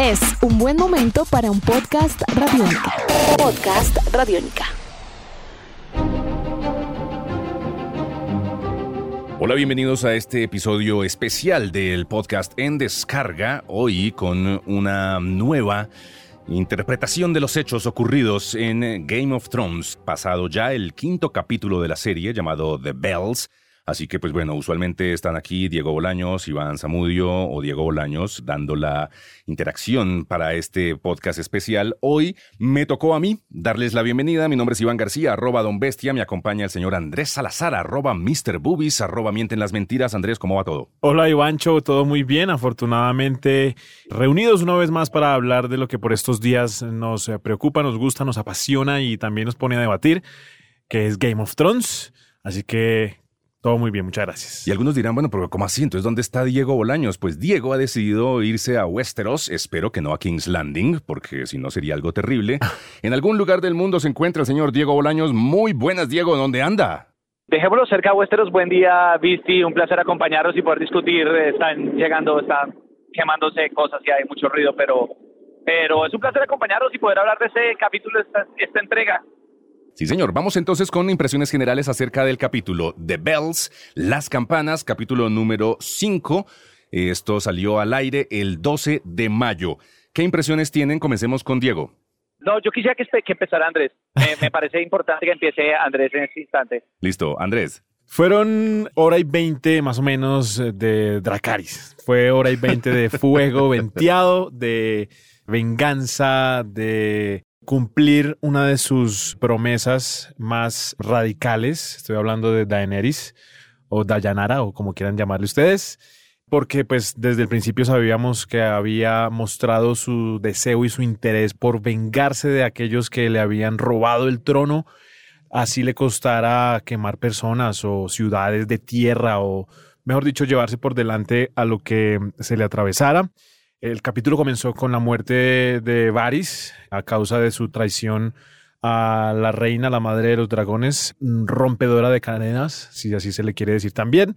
Es un buen momento para un podcast radiónica. Podcast radiónica. Hola, bienvenidos a este episodio especial del podcast en descarga, hoy con una nueva interpretación de los hechos ocurridos en Game of Thrones, pasado ya el quinto capítulo de la serie llamado The Bells, Así que, pues bueno, usualmente están aquí Diego Bolaños, Iván Zamudio o Diego Bolaños dando la interacción para este podcast especial. Hoy me tocó a mí darles la bienvenida. Mi nombre es Iván García, arroba Don Bestia. Me acompaña el señor Andrés Salazar, arroba Mr. Boobies, arroba Mienten las Mentiras. Andrés, ¿cómo va todo? Hola, Ivancho, todo muy bien. Afortunadamente, reunidos una vez más para hablar de lo que por estos días nos preocupa, nos gusta, nos apasiona y también nos pone a debatir, que es Game of Thrones. Así que todo muy bien, muchas gracias. Y algunos dirán, bueno, pero ¿cómo así? Entonces, ¿dónde está Diego Bolaños? Pues Diego ha decidido irse a Westeros, espero que no a King's Landing, porque si no sería algo terrible. En algún lugar del mundo se encuentra el señor Diego Bolaños. Muy buenas, Diego, ¿dónde anda? Dejémoslo cerca a Westeros. Buen día, Visti. Un placer acompañarlos y poder discutir. Están llegando, están quemándose cosas y hay mucho ruido, pero, pero es un placer acompañarlos y poder hablar de este capítulo, esta, esta entrega. Sí, señor. Vamos entonces con impresiones generales acerca del capítulo The Bells, Las Campanas, capítulo número 5. Esto salió al aire el 12 de mayo. ¿Qué impresiones tienen? Comencemos con Diego. No, yo quisiera que, que empezara Andrés. me parece importante que empiece Andrés en este instante. Listo, Andrés. Fueron hora y veinte más o menos de Dracaris. Fue hora y veinte de fuego venteado, de venganza, de cumplir una de sus promesas más radicales. Estoy hablando de Daenerys o Dayanara o como quieran llamarle ustedes, porque pues desde el principio sabíamos que había mostrado su deseo y su interés por vengarse de aquellos que le habían robado el trono, así le costara quemar personas o ciudades de tierra o mejor dicho llevarse por delante a lo que se le atravesara. El capítulo comenzó con la muerte de Varys a causa de su traición a la reina, la madre de los dragones, rompedora de cadenas, si así se le quiere decir también.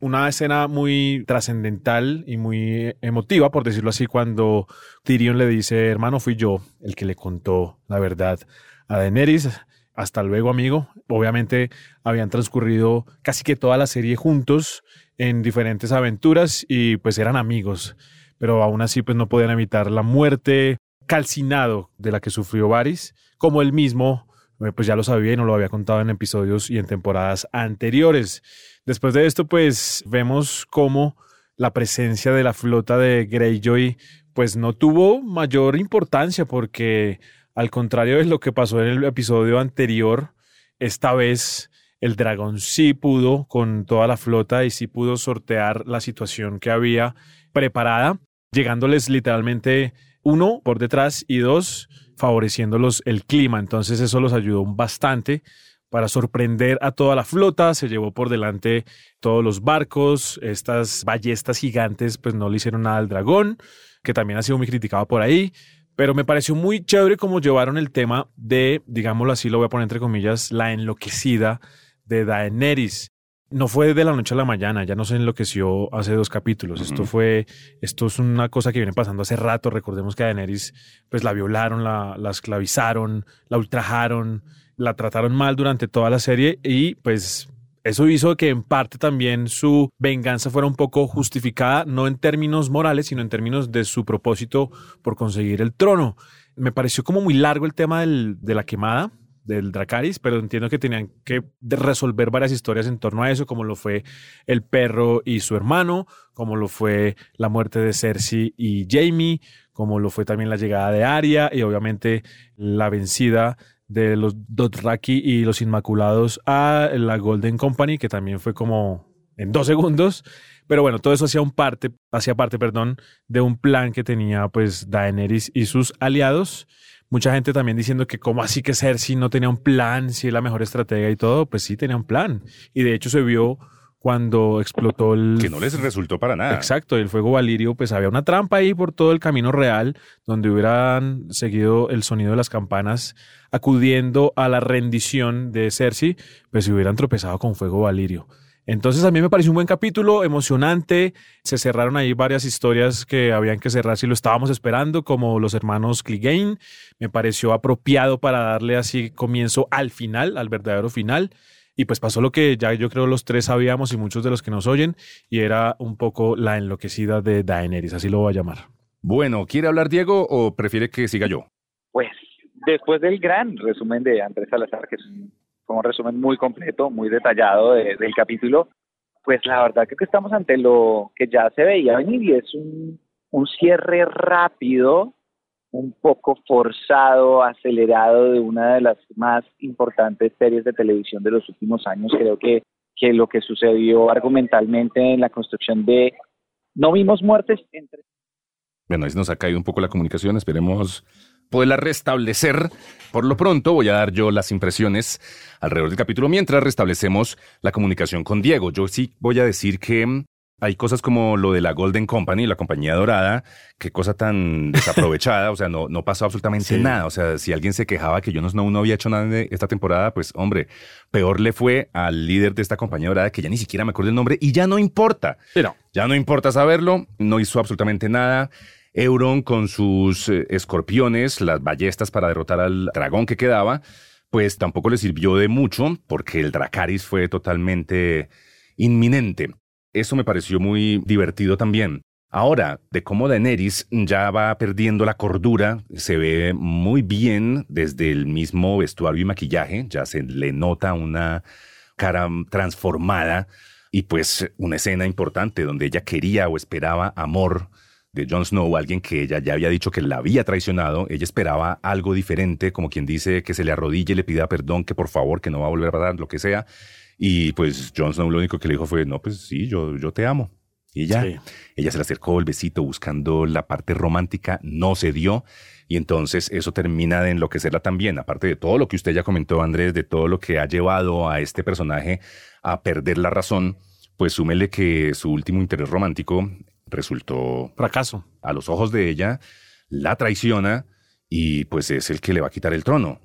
Una escena muy trascendental y muy emotiva, por decirlo así, cuando Tyrion le dice, hermano, fui yo el que le contó la verdad a Daenerys. Hasta luego, amigo. Obviamente habían transcurrido casi que toda la serie juntos en diferentes aventuras y pues eran amigos pero aún así pues no podían evitar la muerte calcinado de la que sufrió Varys, como él mismo eh, pues ya lo sabía y no lo había contado en episodios y en temporadas anteriores. Después de esto pues vemos cómo la presencia de la flota de Greyjoy pues no tuvo mayor importancia porque al contrario de lo que pasó en el episodio anterior, esta vez el dragón sí pudo con toda la flota y sí pudo sortear la situación que había preparada llegándoles literalmente uno por detrás y dos favoreciéndolos el clima. Entonces eso los ayudó bastante para sorprender a toda la flota. Se llevó por delante todos los barcos. Estas ballestas gigantes pues no le hicieron nada al dragón, que también ha sido muy criticado por ahí. Pero me pareció muy chévere cómo llevaron el tema de, digámoslo así, lo voy a poner entre comillas, la enloquecida de Daenerys no fue de la noche a la mañana, ya no se enloqueció hace dos capítulos. Esto fue, esto es una cosa que viene pasando hace rato. Recordemos que a Daenerys, pues la violaron, la, la esclavizaron, la ultrajaron, la trataron mal durante toda la serie y pues eso hizo que en parte también su venganza fuera un poco justificada, no en términos morales, sino en términos de su propósito por conseguir el trono. Me pareció como muy largo el tema del, de la quemada, del Dracaris, pero entiendo que tenían que resolver varias historias en torno a eso, como lo fue el perro y su hermano, como lo fue la muerte de Cersei y Jamie, como lo fue también la llegada de Arya y obviamente la vencida de los Dothraki y los Inmaculados a la Golden Company, que también fue como en dos segundos. Pero bueno, todo eso hacía, un parte, hacía parte perdón, de un plan que tenía pues Daenerys y sus aliados. Mucha gente también diciendo que cómo así que Cersei no tenía un plan, si es la mejor estrategia y todo, pues sí tenía un plan. Y de hecho se vio cuando explotó el... Que no les resultó para nada. Exacto, el fuego valirio, pues había una trampa ahí por todo el camino real, donde hubieran seguido el sonido de las campanas, acudiendo a la rendición de Cersei, pues se hubieran tropezado con fuego valirio. Entonces a mí me pareció un buen capítulo, emocionante. Se cerraron ahí varias historias que habían que cerrar si lo estábamos esperando, como los hermanos Clegane. Me pareció apropiado para darle así comienzo al final, al verdadero final. Y pues pasó lo que ya yo creo los tres sabíamos y muchos de los que nos oyen, y era un poco la enloquecida de Daenerys, así lo voy a llamar. Bueno, ¿quiere hablar Diego o prefiere que siga yo? Pues después del gran resumen de Andrés Salazar, que es un, un resumen muy completo, muy detallado del capítulo, pues la verdad creo que estamos ante lo que ya se veía venir y es un, un cierre rápido, un poco forzado, acelerado de una de las más importantes series de televisión de los últimos años. Creo que, que lo que sucedió argumentalmente en la construcción de... No vimos muertes entre... Bueno, ahí nos ha caído un poco la comunicación, esperemos poderla restablecer. Por lo pronto voy a dar yo las impresiones alrededor del capítulo mientras restablecemos la comunicación con Diego. Yo sí voy a decir que mm, hay cosas como lo de la Golden Company, la compañía dorada, qué cosa tan desaprovechada, o sea, no, no pasó absolutamente nada. O sea, si alguien se quejaba que yo no, no había hecho nada de esta temporada, pues hombre, peor le fue al líder de esta compañía dorada, que ya ni siquiera me acuerdo el nombre, y ya no importa. Pero. Ya no importa saberlo, no hizo absolutamente nada. Euron con sus eh, escorpiones, las ballestas para derrotar al dragón que quedaba, pues tampoco le sirvió de mucho porque el Dracaris fue totalmente inminente. Eso me pareció muy divertido también. Ahora, de cómo Daenerys ya va perdiendo la cordura, se ve muy bien desde el mismo vestuario y maquillaje, ya se le nota una cara transformada y pues una escena importante donde ella quería o esperaba amor de Jon Snow, alguien que ella ya había dicho que la había traicionado, ella esperaba algo diferente, como quien dice que se le arrodille y le pida perdón, que por favor, que no va a volver a dar lo que sea. Y pues Jon Snow lo único que le dijo fue, no, pues sí, yo, yo te amo. Y ya, ella se le acercó el besito buscando la parte romántica, no se dio. Y entonces eso termina de enloquecerla también, aparte de todo lo que usted ya comentó, Andrés, de todo lo que ha llevado a este personaje a perder la razón, pues súmele que su último interés romántico resultó fracaso. A los ojos de ella, la traiciona y pues es el que le va a quitar el trono.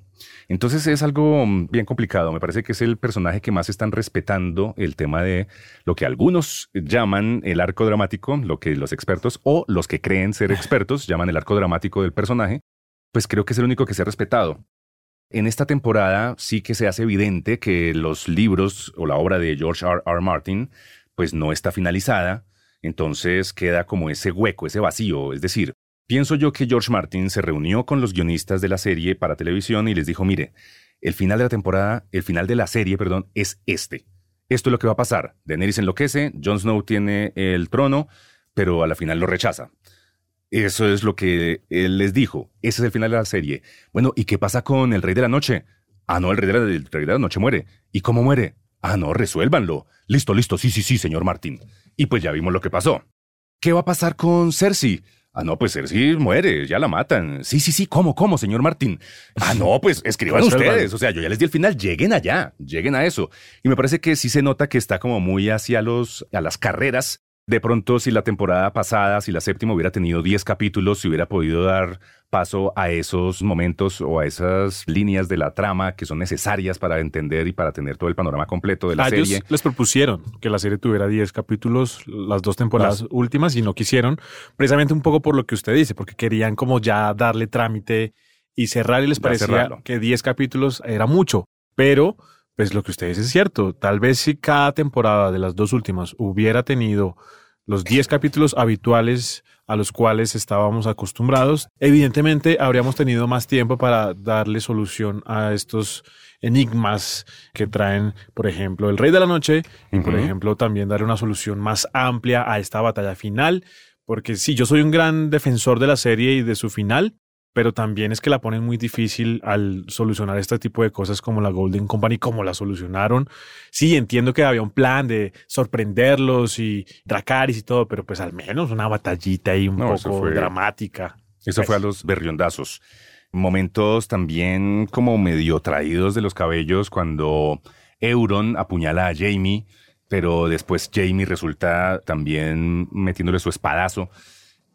Entonces es algo bien complicado. Me parece que es el personaje que más están respetando el tema de lo que algunos llaman el arco dramático, lo que los expertos o los que creen ser expertos llaman el arco dramático del personaje. Pues creo que es el único que se ha respetado. En esta temporada sí que se hace evidente que los libros o la obra de George R. R. Martin pues no está finalizada entonces queda como ese hueco, ese vacío. Es decir, pienso yo que George Martin se reunió con los guionistas de la serie para televisión y les dijo, mire, el final de la temporada, el final de la serie, perdón, es este. Esto es lo que va a pasar. Daenerys enloquece, Jon Snow tiene el trono, pero a la final lo rechaza. Eso es lo que él les dijo. Ese es el final de la serie. Bueno, ¿y qué pasa con el Rey de la Noche? Ah, no, el Rey de la, el rey de la Noche muere. ¿Y cómo muere? Ah, no, resuélvanlo. Listo, listo, sí, sí, sí, señor Martín. Y pues ya vimos lo que pasó. ¿Qué va a pasar con Cersei? Ah, no, pues Cersei muere, ya la matan. Sí, sí, sí, ¿cómo, cómo, señor Martín? Ah, no, pues escriban ustedes. O sea, yo ya les di el final, lleguen allá, lleguen a eso. Y me parece que sí se nota que está como muy hacia los, a las carreras de pronto, si la temporada pasada, si la séptima hubiera tenido 10 capítulos, si hubiera podido dar paso a esos momentos o a esas líneas de la trama que son necesarias para entender y para tener todo el panorama completo de la serie. les propusieron que la serie tuviera 10 capítulos las dos temporadas últimas y no quisieron, precisamente un poco por lo que usted dice, porque querían como ya darle trámite y cerrar y les parecía que 10 capítulos era mucho, pero pues lo que usted dice es cierto. Tal vez si cada temporada de las dos últimas hubiera tenido los 10 capítulos habituales a los cuales estábamos acostumbrados, evidentemente habríamos tenido más tiempo para darle solución a estos enigmas que traen, por ejemplo, el Rey de la Noche y, por ejemplo, también darle una solución más amplia a esta batalla final, porque sí, yo soy un gran defensor de la serie y de su final, pero también es que la ponen muy difícil al solucionar este tipo de cosas como la Golden Company, como la solucionaron. Sí, entiendo que había un plan de sorprenderlos y Dracaris y todo, pero pues al menos una batallita ahí un poco dramática. Eso fue a los berriondazos. Momentos también como medio traídos de los cabellos cuando Euron apuñala a Jamie, pero después Jamie resulta también metiéndole su espadazo.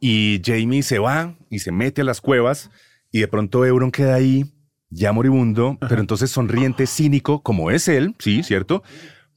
Y Jamie se va y se mete a las cuevas y de pronto Euron queda ahí ya moribundo, pero entonces sonriente, cínico, como es él, sí, ¿cierto?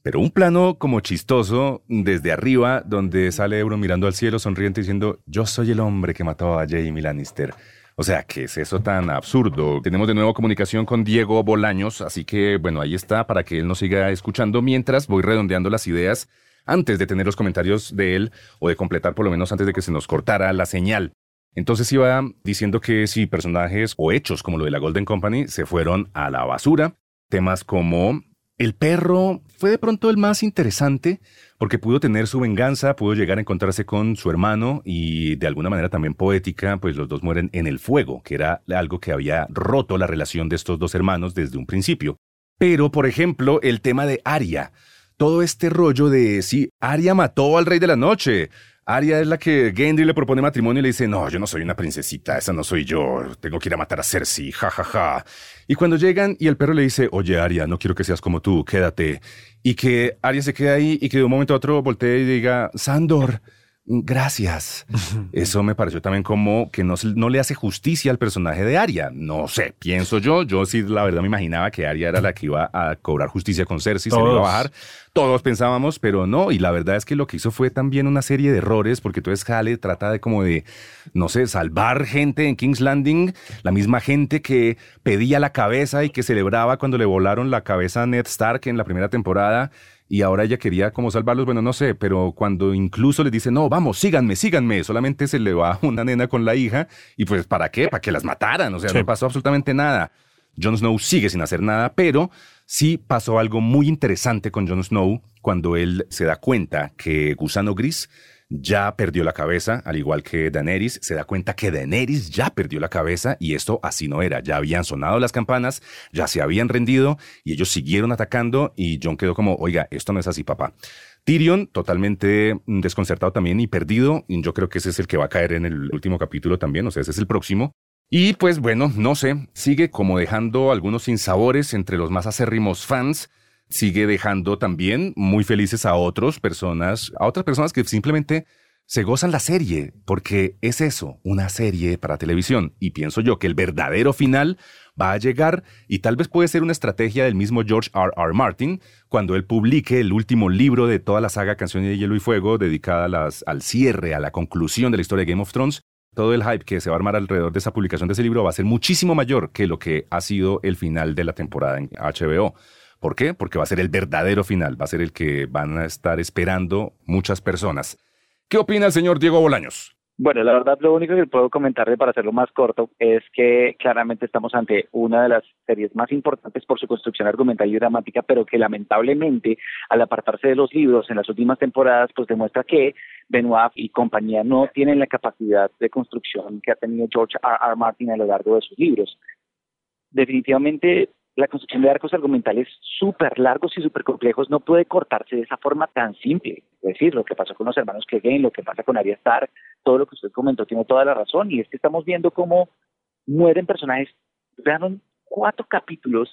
Pero un plano como chistoso desde arriba, donde sale Euron mirando al cielo sonriente diciendo, yo soy el hombre que mató a Jamie Lannister. O sea, ¿qué es eso tan absurdo? Tenemos de nuevo comunicación con Diego Bolaños, así que bueno, ahí está para que él nos siga escuchando mientras voy redondeando las ideas antes de tener los comentarios de él o de completar por lo menos antes de que se nos cortara la señal. Entonces iba diciendo que si personajes o hechos como lo de la Golden Company se fueron a la basura, temas como el perro fue de pronto el más interesante porque pudo tener su venganza, pudo llegar a encontrarse con su hermano y de alguna manera también poética, pues los dos mueren en el fuego, que era algo que había roto la relación de estos dos hermanos desde un principio. Pero, por ejemplo, el tema de Aria, todo este rollo de si Aria mató al rey de la noche, Aria es la que Gendry le propone matrimonio y le dice, no, yo no soy una princesita, esa no soy yo, tengo que ir a matar a Cersei, jajaja. Ja, ja. Y cuando llegan y el perro le dice, oye Aria, no quiero que seas como tú, quédate. Y que Aria se quede ahí y que de un momento a otro voltee y diga, Sandor, Gracias. Eso me pareció también como que no, no, le hace justicia al personaje de Arya. No sé, pienso yo. Yo sí, la verdad, me imaginaba que Arya era la que iba a cobrar justicia con Cersei, se le iba a bajar. Todos pensábamos, pero no. Y la verdad es que lo que hizo fue también una serie de errores, porque entonces Hale trata de como de, no sé, salvar gente en King's Landing, la misma gente que pedía la cabeza y que celebraba cuando le volaron la cabeza a Ned Stark en la primera temporada y ahora ella quería como salvarlos, bueno, no sé, pero cuando incluso les dice, no, vamos, síganme, síganme, solamente se le va una nena con la hija y pues ¿para qué? Para que las mataran, o sea, no pasó absolutamente nada. Jon Snow sigue sin hacer nada, pero sí pasó algo muy interesante con Jon Snow cuando él se da cuenta que Gusano Gris ya perdió la cabeza, al igual que Daenerys, se da cuenta que Daenerys ya perdió la cabeza y esto así no era, ya habían sonado las campanas, ya se habían rendido y ellos siguieron atacando y John quedó como, oiga, esto no es así, papá. Tyrion, totalmente desconcertado también y perdido, y yo creo que ese es el que va a caer en el último capítulo también, o sea, ese es el próximo. Y pues bueno, no sé, sigue como dejando algunos sinsabores entre los más acérrimos fans, sigue dejando también muy felices a otras personas, a otras personas que simplemente se gozan la serie, porque es eso, una serie para televisión. Y pienso yo que el verdadero final va a llegar y tal vez puede ser una estrategia del mismo George R. R. Martin cuando él publique el último libro de toda la saga Canciones de Hielo y Fuego dedicada al cierre, a la conclusión de la historia de Game of Thrones. Todo el hype que se va a armar alrededor de esa publicación de ese libro va a ser muchísimo mayor que lo que ha sido el final de la temporada en HBO. ¿Por qué? Porque va a ser el verdadero final, va a ser el que van a estar esperando muchas personas. ¿Qué opina el señor Diego Bolaños? Bueno, la verdad lo único que puedo comentarle para hacerlo más corto es que claramente estamos ante una de las series más importantes por su construcción argumental y dramática, pero que lamentablemente al apartarse de los libros en las últimas temporadas pues demuestra que Benoit y compañía no tienen la capacidad de construcción que ha tenido George R. R. Martin a lo largo de sus libros. Definitivamente la construcción de arcos argumentales súper largos y súper complejos no puede cortarse de esa forma tan simple. Es decir, lo que pasó con los hermanos Clegane, lo que pasa con Arya Stark, todo lo que usted comentó tiene toda la razón. Y es que estamos viendo cómo mueren personajes. Vean cuatro capítulos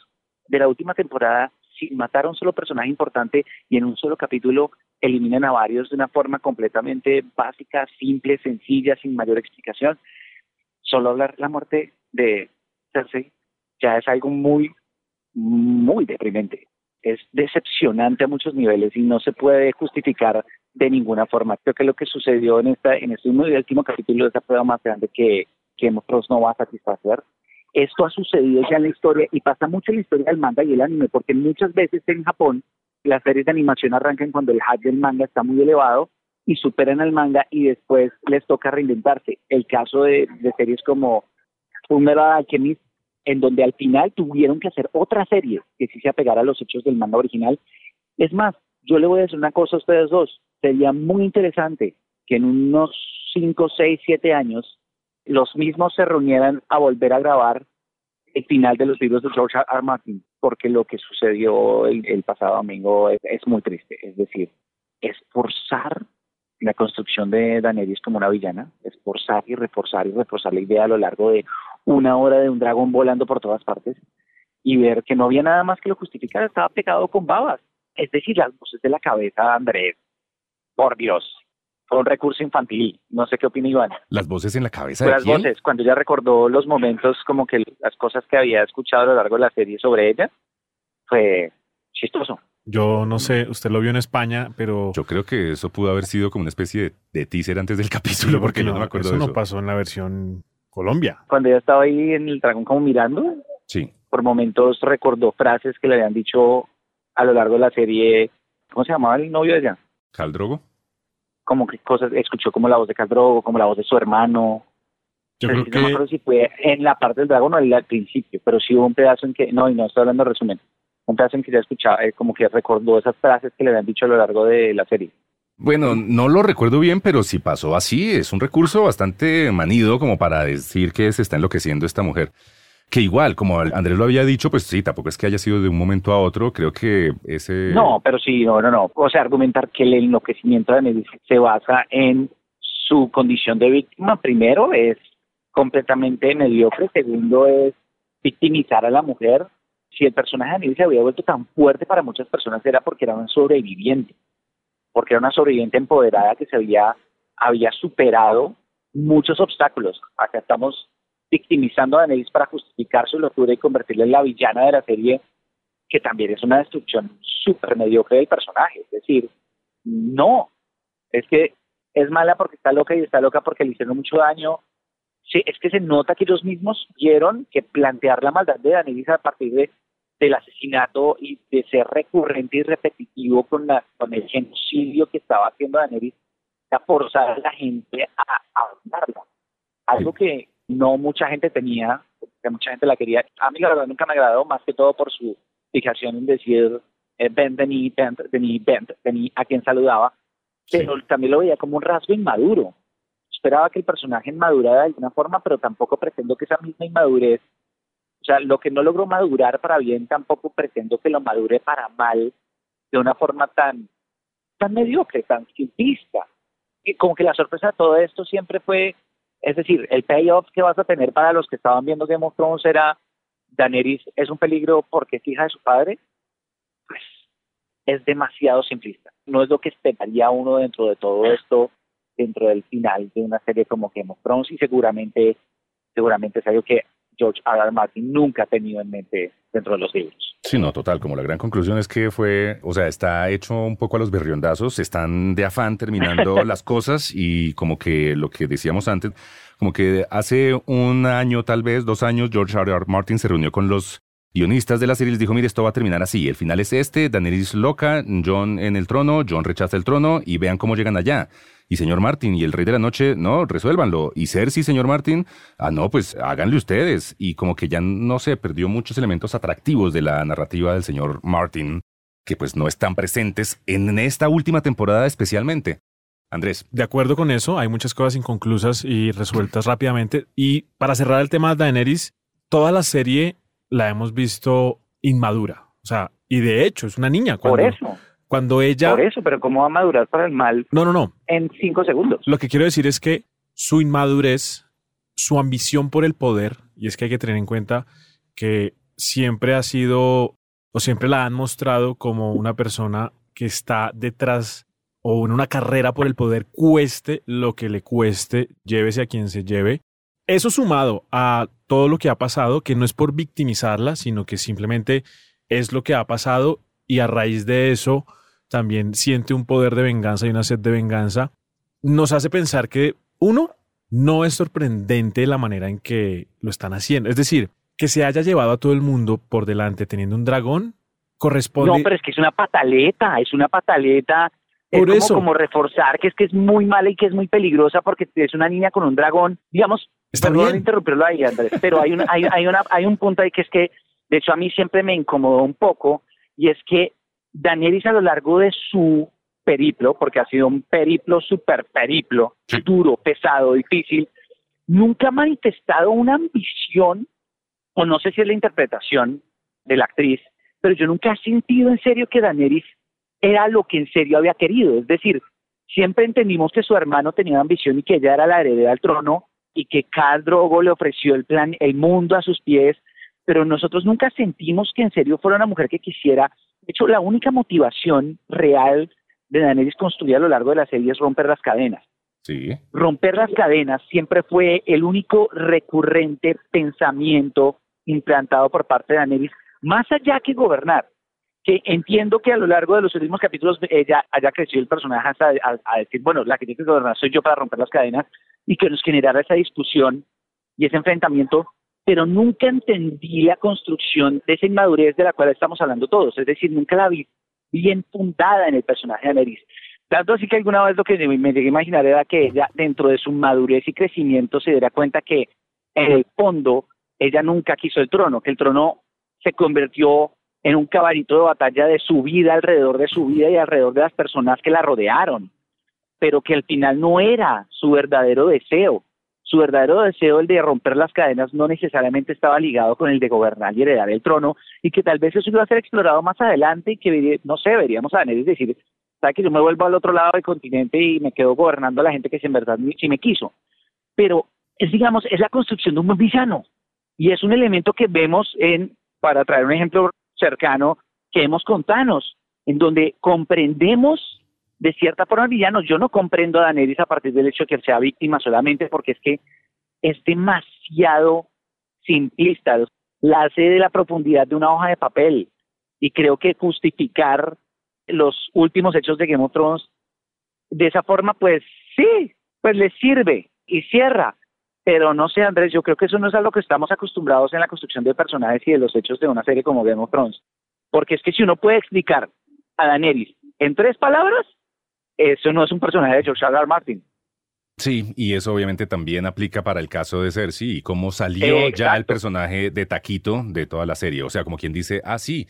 de la última temporada sin matar a un solo personaje importante y en un solo capítulo eliminan a varios de una forma completamente básica, simple, sencilla, sin mayor explicación. Solo hablar la muerte de Cersei ya es algo muy muy deprimente. Es decepcionante a muchos niveles y no se puede justificar de ninguna forma. Creo que lo que sucedió en esta en este último capítulo de esta prueba más grande que, que nosotros no va a satisfacer. Esto ha sucedido ya en la historia y pasa mucho en la historia del manga y el anime, porque muchas veces en Japón las series de animación arrancan cuando el hype del manga está muy elevado y superan al manga y después les toca reinventarse. El caso de, de series como Fullmetal Alchemist en donde al final tuvieron que hacer otra serie que sí se apegara a los hechos del manga original. Es más, yo le voy a decir una cosa a ustedes dos, sería muy interesante que en unos 5, 6, 7 años los mismos se reunieran a volver a grabar el final de los libros de George R. R. Martin, porque lo que sucedió el, pasado domingo es, es, muy triste. Es decir, es forzar la construcción de Daenerys como una villana, es forzar y reforzar y reforzar la idea a lo largo de una hora de un dragón volando por todas partes y ver que no había nada más que lo justificara, estaba pegado con babas. Es decir, las voces de la cabeza de Andrés, por Dios, fue un recurso infantil. No sé qué opina Iván. ¿Las voces en la cabeza de Las voces, cuando ella recordó los momentos, como que las cosas que había escuchado a lo largo de la serie sobre ella, fue chistoso. Yo no sé, usted lo vio en España, pero... Yo creo que eso pudo haber sido como una especie de, de teaser antes del capítulo, porque yo no me acuerdo eso de eso. no pasó en la versión Colombia. Cuando ella estaba ahí en el dragón como mirando, Sí. por momentos recordó frases que le habían dicho a lo largo de la serie. ¿Cómo se llamaba el novio de ella? ¿Khal Drogo? Como que cosas, escuchó como la voz de Caldrogo, como la voz de su hermano. Yo Pero creo sí, No me que acuerdo si fue en la parte del dragón o al principio, pero sí hubo un pedazo en que, no, y no estoy hablando de resumen, un pedazo en que ya escuchaba, eh, como que recordó esas frases que le habían dicho a lo largo de la serie. Bueno, no lo recuerdo bien, pero si pasó así, es un recurso bastante manido como para decir que se está enloqueciendo esta mujer. Que igual, como Andrés lo había dicho, pues sí, tampoco es que haya sido de un momento a otro, creo que ese... No, pero sí, no, no, no. O sea, argumentar que el enloquecimiento de Daenerys se basa en su condición de víctima, primero, es completamente mediocre. Segundo, es victimizar a la mujer. Si el personaje de Daenerys se había vuelto tan fuerte para muchas personas era porque era un sobreviviente, porque era una sobreviviente empoderada que se había, superado muchos obstáculos. Acá estamos victimizando a Daenerys para justificar su locura y convertirla en la villana de la serie que también es una destrucción súper mediocre del personaje. Es decir, no, es que es mala porque está loca y está loca porque le hicieron mucho daño. Sí, es que se nota que ellos mismos vieron que plantear la maldad de Daenerys a partir de, del asesinato y de ser recurrente y repetitivo con, la, con el genocidio que estaba haciendo Daenerys, era forzar a la gente a, a odiarla. Algo que no mucha gente tenía, que mucha gente la quería. A mí la verdad nunca me agradó, más que todo por su fijación en decir eh, Ben Denis, Ben Denis, Ben Denis, a quien saludaba, pero también lo veía como un rasgo inmaduro. Esperaba que el personaje madurara de alguna forma, pero tampoco pretendo que esa misma inmadurez, o sea, lo que no logró madurar para bien, tampoco pretendo que lo madure para mal de una forma tan, tan mediocre, tan simplista. Y como que la sorpresa de todo esto siempre fue, es decir, el payoff que vas a tener para los que estaban viendo Game of Thrones era Daenerys es un peligro porque es hija de su padre, pues es demasiado simplista. No es lo que esperaría uno dentro de todo esto, dentro del final de una serie como Game of Thrones y seguramente, seguramente es algo que George R. R. Martin nunca ha tenido en mente dentro de los libros. Sí, no, total. Como la gran conclusión es que fue, o sea, está hecho un poco a los berriondazos, están de afán terminando las cosas y como que lo que decíamos antes, como que hace un año, tal vez dos años, George R. R. Martin se reunió con los guionistas de la serie les dijo, mire, esto va a terminar así, el final es este, Daenerys loca, John en el trono, John rechaza el trono y vean cómo llegan allá. Y señor Martin y el rey de la noche, no, resuélvanlo. Y Cersei, señor Martin, ah, no, pues háganle ustedes. Y como que ya, no sé, perdió muchos elementos atractivos de la narrativa del señor Martin, que pues no están presentes en esta última temporada especialmente. Andrés. De acuerdo con eso, hay muchas cosas inconclusas y resueltas rápidamente. Y para cerrar el tema de Daenerys, toda la serie la hemos visto inmadura. O sea, y de hecho es una niña. Cuando, Por eso, Cuando ella... por eso, pero ¿cómo va a madurar para el mal No, no, no. en cinco segundos? Lo que quiero decir es que su inmadurez, su ambición por el poder, y es que hay que tener en cuenta que siempre ha sido o siempre la han mostrado como una persona que está detrás o en una carrera por el poder, cueste lo que le cueste, llévese a quien se lleve. Eso sumado a todo lo que ha pasado, que no es por victimizarla, sino que simplemente es lo que ha pasado y a raíz de eso también siente un poder de venganza y una sed de venganza, nos hace pensar que, uno, no es sorprendente la manera en que lo están haciendo. Es decir, que se haya llevado a todo el mundo por delante teniendo un dragón corresponde... No, pero es que es una pataleta, es una pataleta. Por es como, como reforzar que es que es muy mala y que es muy peligrosa porque es una niña con un dragón. Digamos, Está perdón bien. interrumpirlo ahí, Andrés, pero hay, una, hay, hay, una, hay un punto ahí que es que, de hecho, a mí siempre me incomodó un poco y es que Daenerys a lo largo de su periplo, porque ha sido un periplo, super periplo, duro, pesado, difícil, nunca ha manifestado una ambición, o no sé si es la interpretación de la actriz, pero yo nunca he sentido en serio que Daenerys era lo que en serio había querido. Es decir, siempre entendimos que su hermano tenía ambición y que ella era la heredera al trono y que Khal Drogo le ofreció el plan, el mundo a sus pies, pero nosotros nunca sentimos que en serio fuera una mujer que quisiera. De hecho, la única motivación real de Daenerys construida a lo largo de la serie es romper las cadenas Sí. romper las cadenas siempre fue el único recurrente pensamiento implantado por parte de Daenerys, más allá que gobernar. Que entiendo que a lo largo de los últimos capítulos ella haya crecido el personaje hasta a, decir, bueno, la que tiene que gobernar soy yo para romper las cadenas y que nos generara esa discusión y ese enfrentamiento, pero nunca entendí la construcción de esa inmadurez de la cual estamos hablando todos, es decir, nunca la vi bien fundada en el personaje de Neris. Tanto así que alguna vez lo que me llegué a imaginar era que ella, dentro de su madurez y crecimiento, se diera cuenta que en el fondo ella nunca quiso el trono, que el trono se convirtió en un caballito de batalla de su vida, alrededor de su vida y alrededor de las personas que la rodearon, pero que al final no era su verdadero deseo. Su verdadero deseo, el de romper las cadenas, no necesariamente estaba ligado con el de gobernar y heredar el trono, y que tal vez eso iba a ser explorado más adelante y que, no sé, veríamos a Daenerys decir, sabe que yo me vuelvo al otro lado del continente y me quedo gobernando a la gente que en verdad sí me quiso. Pero es, digamos, es la construcción de un villano, y es un elemento que vemos en, para traer un ejemplo cercano que hemos con Thanos, en donde comprendemos de cierta forma villanos. Yo no comprendo a Daenerys a partir del hecho de que sea víctima solamente porque es que es demasiado simplista, la hace de la profundidad de una hoja de papel. Y creo que justificar los últimos hechos de Game of Thrones de esa forma, pues sí, pues le sirve y cierra. Pero no sé, Andrés, yo creo que eso no es a lo que estamos acostumbrados en la construcción de personajes y de los hechos de una serie como Game of Thrones. Porque es que si uno puede explicar a Daenerys en tres palabras, eso no es un personaje de George R. R. Martin. Sí, y eso obviamente también aplica para el caso de Cersei y cómo salió ya el personaje de Taquito de toda la serie. O sea, como quien dice, ah, sí,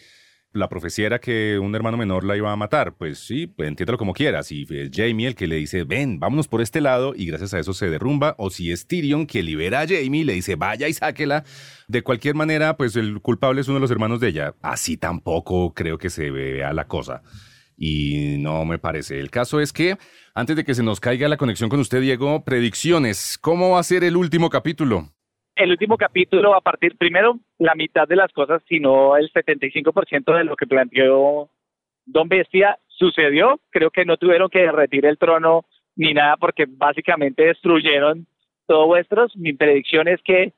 la profecía era que un hermano menor la iba a matar. Pues sí, pues entiéndelo como quieras. Y es Jamie el que le dice, ven, vámonos por este lado, y gracias a eso se derrumba. O si es Tyrion que libera a Jamie, le dice, vaya y sáquela. De cualquier manera, pues el culpable es uno de los hermanos de ella. Así tampoco creo que se vea la cosa. Y no me parece. El caso es que, antes de que se nos caiga la conexión con usted, Diego, predicciones. ¿Cómo va a ser el último capítulo? El último capítulo, a partir, primero, la mitad de las cosas, sino el 75% de lo que planteó Don Bestia, sucedió. Creo que no tuvieron que derretir el trono ni nada porque básicamente destruyeron todo vuestros. Mi predicción es que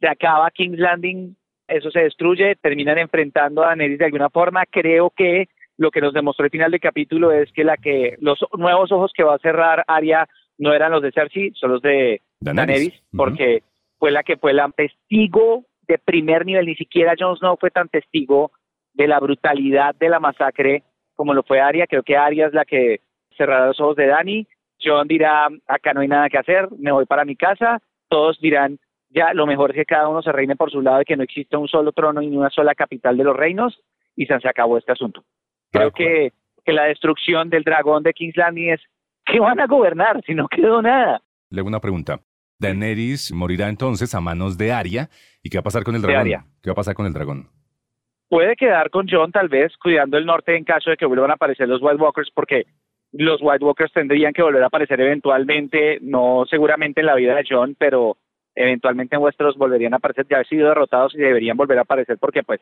se acaba King's Landing, eso se destruye, terminan enfrentando a Daenerys de alguna forma. Creo que lo que nos demostró el final del capítulo es que la que los nuevos ojos que va a cerrar Arya no eran los de Cersei, son los de Daenerys, porque fue la que fue la testigo de primer nivel, ni siquiera Jon Snow fue tan testigo de la brutalidad de la masacre como lo fue Arya, creo que Arya es la que cerrará los ojos de Dani, Jon dirá, acá no hay nada que hacer, me voy para mi casa, todos dirán, ya lo mejor es que cada uno se reine por su lado y que no existe un solo trono ni una sola capital de los reinos y se acabó este asunto. Creo que, que la destrucción del dragón de King's Landing es que van a gobernar si no quedó nada. Le hago una pregunta. Daenerys morirá entonces a manos de Arya. ¿Y qué va a pasar con el dragón? ¿Qué va a pasar con el dragón? Puede quedar con John tal vez cuidando el norte en caso de que vuelvan a aparecer los White Walkers porque los White Walkers tendrían que volver a aparecer eventualmente, no seguramente en la vida de John, pero eventualmente en vuestros volverían a aparecer, ya han sido derrotados y deberían volver a aparecer porque pues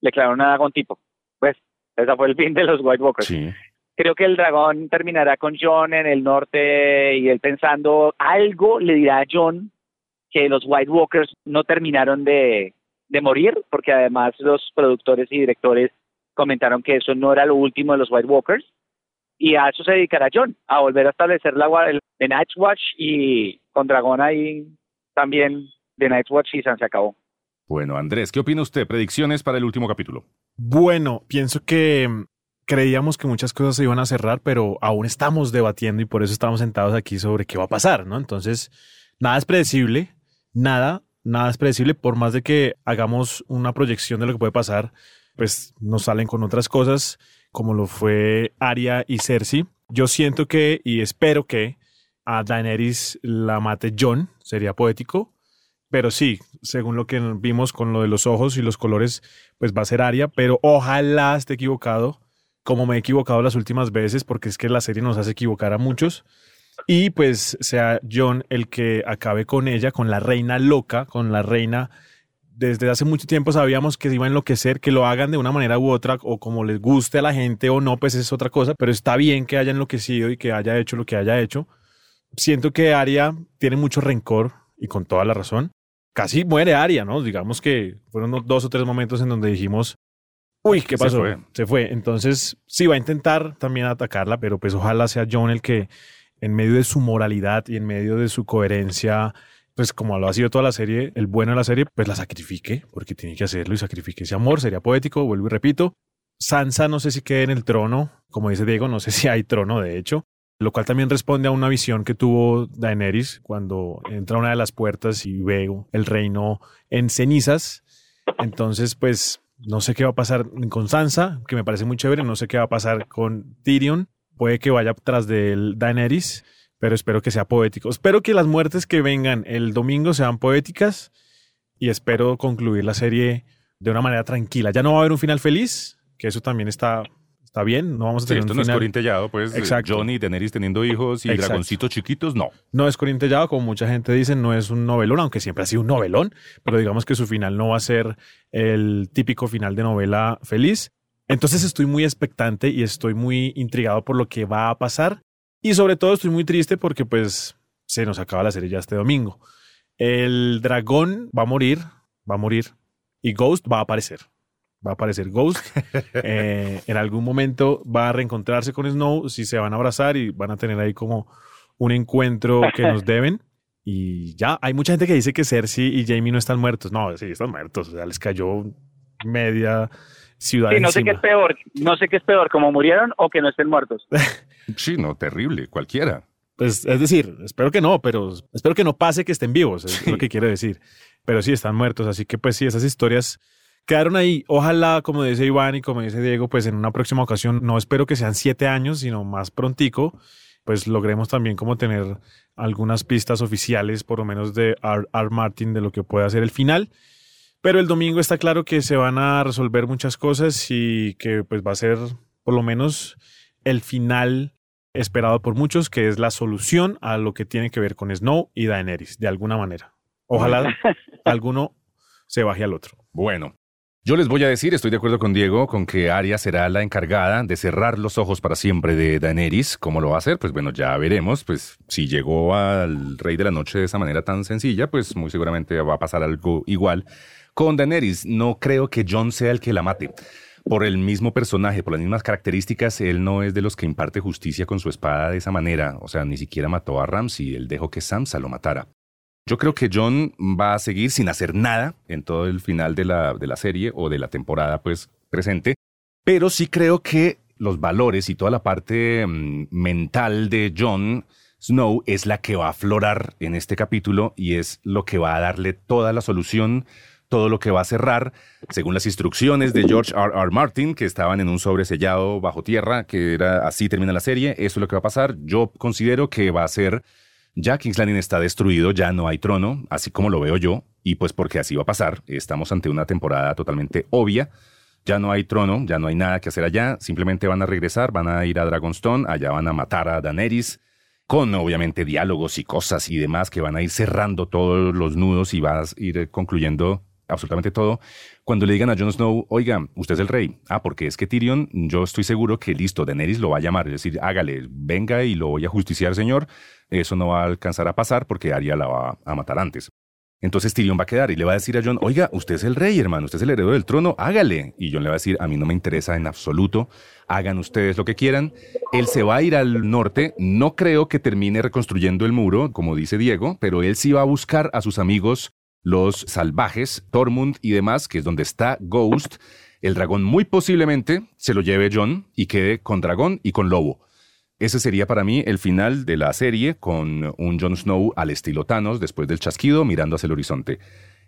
le clavaron a un tipo. Pues ese fue el fin de los White Walkers. Sí creo que el dragón terminará con John en el norte y él pensando algo le dirá a John que los White Walkers no terminaron de, de morir, porque además los productores y directores comentaron que eso no era lo último de los White Walkers, y a eso se dedicará John, a volver a establecer la de Night's Watch y con Dragón ahí también de Night's Watch y se acabó. Bueno, Andrés, ¿qué opina usted? Predicciones para el último capítulo. Bueno, pienso que creíamos que muchas cosas se iban a cerrar, pero aún estamos debatiendo y por eso estamos sentados aquí sobre qué va a pasar, ¿no? Entonces, nada es predecible, nada, nada es predecible, por más de que hagamos una proyección de lo que puede pasar, pues nos salen con otras cosas, como lo fue Arya y Cersei. Yo siento que y espero que a Daenerys la mate John, sería poético, pero sí, según lo que vimos con lo de los ojos y los colores, pues va a ser Arya, pero ojalá esté equivocado como me he equivocado las últimas veces, porque es que la serie nos hace equivocar a muchos. Y pues sea John el que acabe con ella, con la reina loca, con la reina. Desde hace mucho tiempo sabíamos que iba a enloquecer, que lo hagan de una manera u otra, o como les guste a la gente o no, pues es otra cosa, pero está bien que haya enloquecido y que haya hecho lo que haya hecho. Siento que Aria tiene mucho rencor y con toda la razón. Casi muere Aria, ¿no? Digamos que fueron dos o tres momentos en donde dijimos, Uy, ¿qué Se pasó? fue. Se fue. Entonces, sí, va a intentar también atacarla, pero pues ojalá sea John el que, en medio de su moralidad y en medio de su coherencia, pues como lo ha sido toda la serie, el bueno de la serie, pues la sacrifique, porque tiene que hacerlo y sacrifique ese amor. Sería poético, vuelvo y repito. Sansa no sé si quede en el trono, como dice Diego, no sé si hay trono, de hecho, lo cual también responde a una visión que tuvo Daenerys cuando entra a una de las puertas y ve el reino en cenizas. Entonces, pues no sé qué va a pasar con Sansa, que me parece muy chévere. No sé qué va a pasar con Tyrion. Puede que vaya tras del Daenerys, pero espero que sea poético. Espero que las muertes que vengan el domingo sean poéticas y espero concluir la serie de una manera tranquila. Ya no va a haber un final feliz, que eso también está, está bien. No vamos a Sí, tener esto un no es corintellado, pues. Exacto. Johnny y Daenerys teniendo hijos y Exacto. dragoncitos chiquitos, no. No es corintellado, como mucha gente dice, no es un novelón, aunque siempre ha sido un novelón, pero digamos que su final no va a ser el típico final de novela feliz. Entonces estoy muy expectante y estoy muy intrigado por lo que va a pasar. Y sobre todo estoy muy triste porque pues se nos acaba la serie ya este domingo. El dragón va a morir, va a morir y Ghost va a aparecer. Va a aparecer Ghost. Eh, en algún momento va a reencontrarse con Snow, si se van a abrazar y van a tener ahí como un encuentro que nos deben. Y ya, hay mucha gente que dice que Cersei y Jamie no están muertos. No, sí, están muertos. O sea, les cayó media ciudad Sí, no sé qué es peor, no sé qué es peor, como murieron o que no estén muertos. Sí, no, terrible, cualquiera. Pues, es decir, espero que no, pero espero que no pase que estén vivos, es Sí. lo que quiero decir. Pero sí, están muertos, así que pues sí, esas historias quedaron ahí. Ojalá, como dice Iván y como dice Diego, pues en una próxima ocasión, no espero que sean siete años, sino más prontico, pues logremos también como tener algunas pistas oficiales, por lo menos de R. R. Martin, de lo que puede hacer el final. Pero el domingo está claro que se van a resolver muchas cosas y que pues va a ser por lo menos el final esperado por muchos, que es la solución a lo que tiene que ver con Snow y Daenerys, de alguna manera. Ojalá alguno se baje al otro. Bueno, yo les voy a decir, estoy de acuerdo con Diego, con que Arya será la encargada de cerrar los ojos para siempre de Daenerys. ¿Cómo lo va a hacer? Pues bueno, ya veremos. Pues si llegó al Rey de la Noche de esa manera tan sencilla, pues muy seguramente va a pasar algo igual con Daenerys. No creo que Jon sea el que la mate. Por el mismo personaje, por las mismas características, él no es de los que imparte justicia con su espada de esa manera. O sea, ni siquiera mató a Ramsay, él dejó que Sansa lo matara. Yo creo que John va a seguir sin hacer nada en todo el final de la, de la serie o de la temporada pues presente, pero sí creo que los valores y toda la parte mm, mental de John Snow es la que va a aflorar en este capítulo y es lo que va a darle toda la solución, todo lo que va a cerrar, según las instrucciones de George R. R. Martin, que estaban en un sobresellado bajo tierra, que era así termina la serie, eso es lo que va a pasar. Yo considero que va a ser ya King's está destruido, ya no hay trono, así como lo veo yo, y pues porque así va a pasar, estamos ante una temporada totalmente obvia, ya no hay trono, ya no hay nada que hacer allá, simplemente van a regresar, van a ir a Dragonstone, allá van a matar a Daenerys, con obviamente diálogos y cosas y demás que van a ir cerrando todos los nudos y vas a ir concluyendo absolutamente todo. Cuando le digan a Jon Snow, oiga, usted es el rey. Ah, porque es que Tyrion, yo estoy seguro que listo, Daenerys lo va a llamar, es decir, hágale, venga y lo voy a justiciar, señor. Eso no va a alcanzar a pasar porque Arya la va a matar antes. Entonces Tyrion va a quedar y le va a decir a Jon, oiga, usted es el rey, hermano, usted es el heredero del trono, hágale. Y Jon le va a decir, a mí no me interesa en absoluto, hagan ustedes lo que quieran. Él se va a ir al norte, no creo que termine reconstruyendo el muro, como dice Diego, pero él sí va a buscar a sus amigos, los salvajes, Tormund y demás, que es donde está Ghost. El dragón muy posiblemente se lo lleve Jon y quede con dragón y con lobo. Ese sería para mí el final de la serie con un Jon Snow al estilo Thanos después del chasquido mirando hacia el horizonte.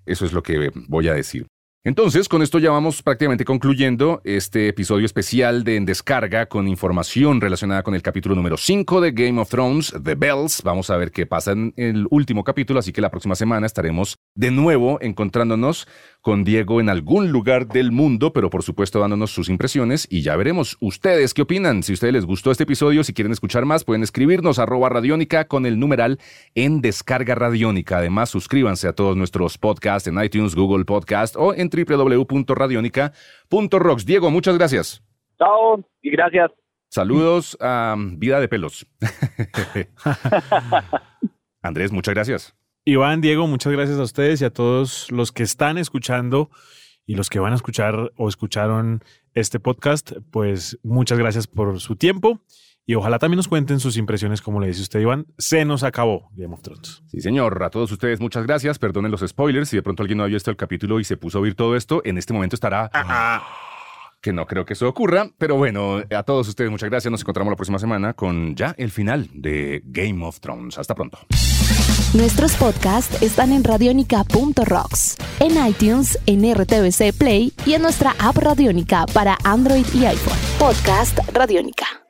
Eso es lo que voy a decir. Entonces, con esto ya vamos prácticamente concluyendo este episodio especial de En Descarga con información relacionada con el capítulo número 5 de Game of Thrones, The Bells. Vamos a ver qué pasa en el último capítulo, así que la próxima semana estaremos de nuevo encontrándonos con Diego en algún lugar del mundo, pero por supuesto dándonos sus impresiones y ya veremos ustedes qué opinan. Si a ustedes les gustó este episodio, si quieren escuchar más, pueden escribirnos arroba radiónica con el numeral en descarga radiónica. Además, suscríbanse a todos nuestros podcasts en iTunes, Google Podcast o en www.radionica.rocks. Diego, muchas gracias. Chao y gracias. Saludos a Vida de Pelos. Andrés, muchas gracias. Iván, Diego, muchas gracias a ustedes y a todos los que están escuchando Y los que van a escuchar o escucharon este podcast, pues muchas gracias por su tiempo. Y ojalá también nos cuenten sus impresiones, como le dice usted, Iván. Se nos acabó Game of Thrones. Sí, señor. A todos ustedes, muchas gracias. Perdonen los spoilers. Si de pronto alguien no había visto el capítulo y se puso a oír todo esto, en este momento estará. Que no creo que eso ocurra. Pero bueno, a todos ustedes, muchas gracias. Nos encontramos la próxima semana con ya el final de Game of Thrones. Hasta pronto. Nuestros podcasts están en radionica.rocks, en iTunes, en RTVC Play y en nuestra app Radionica para Android y iPhone. Podcast Radionica.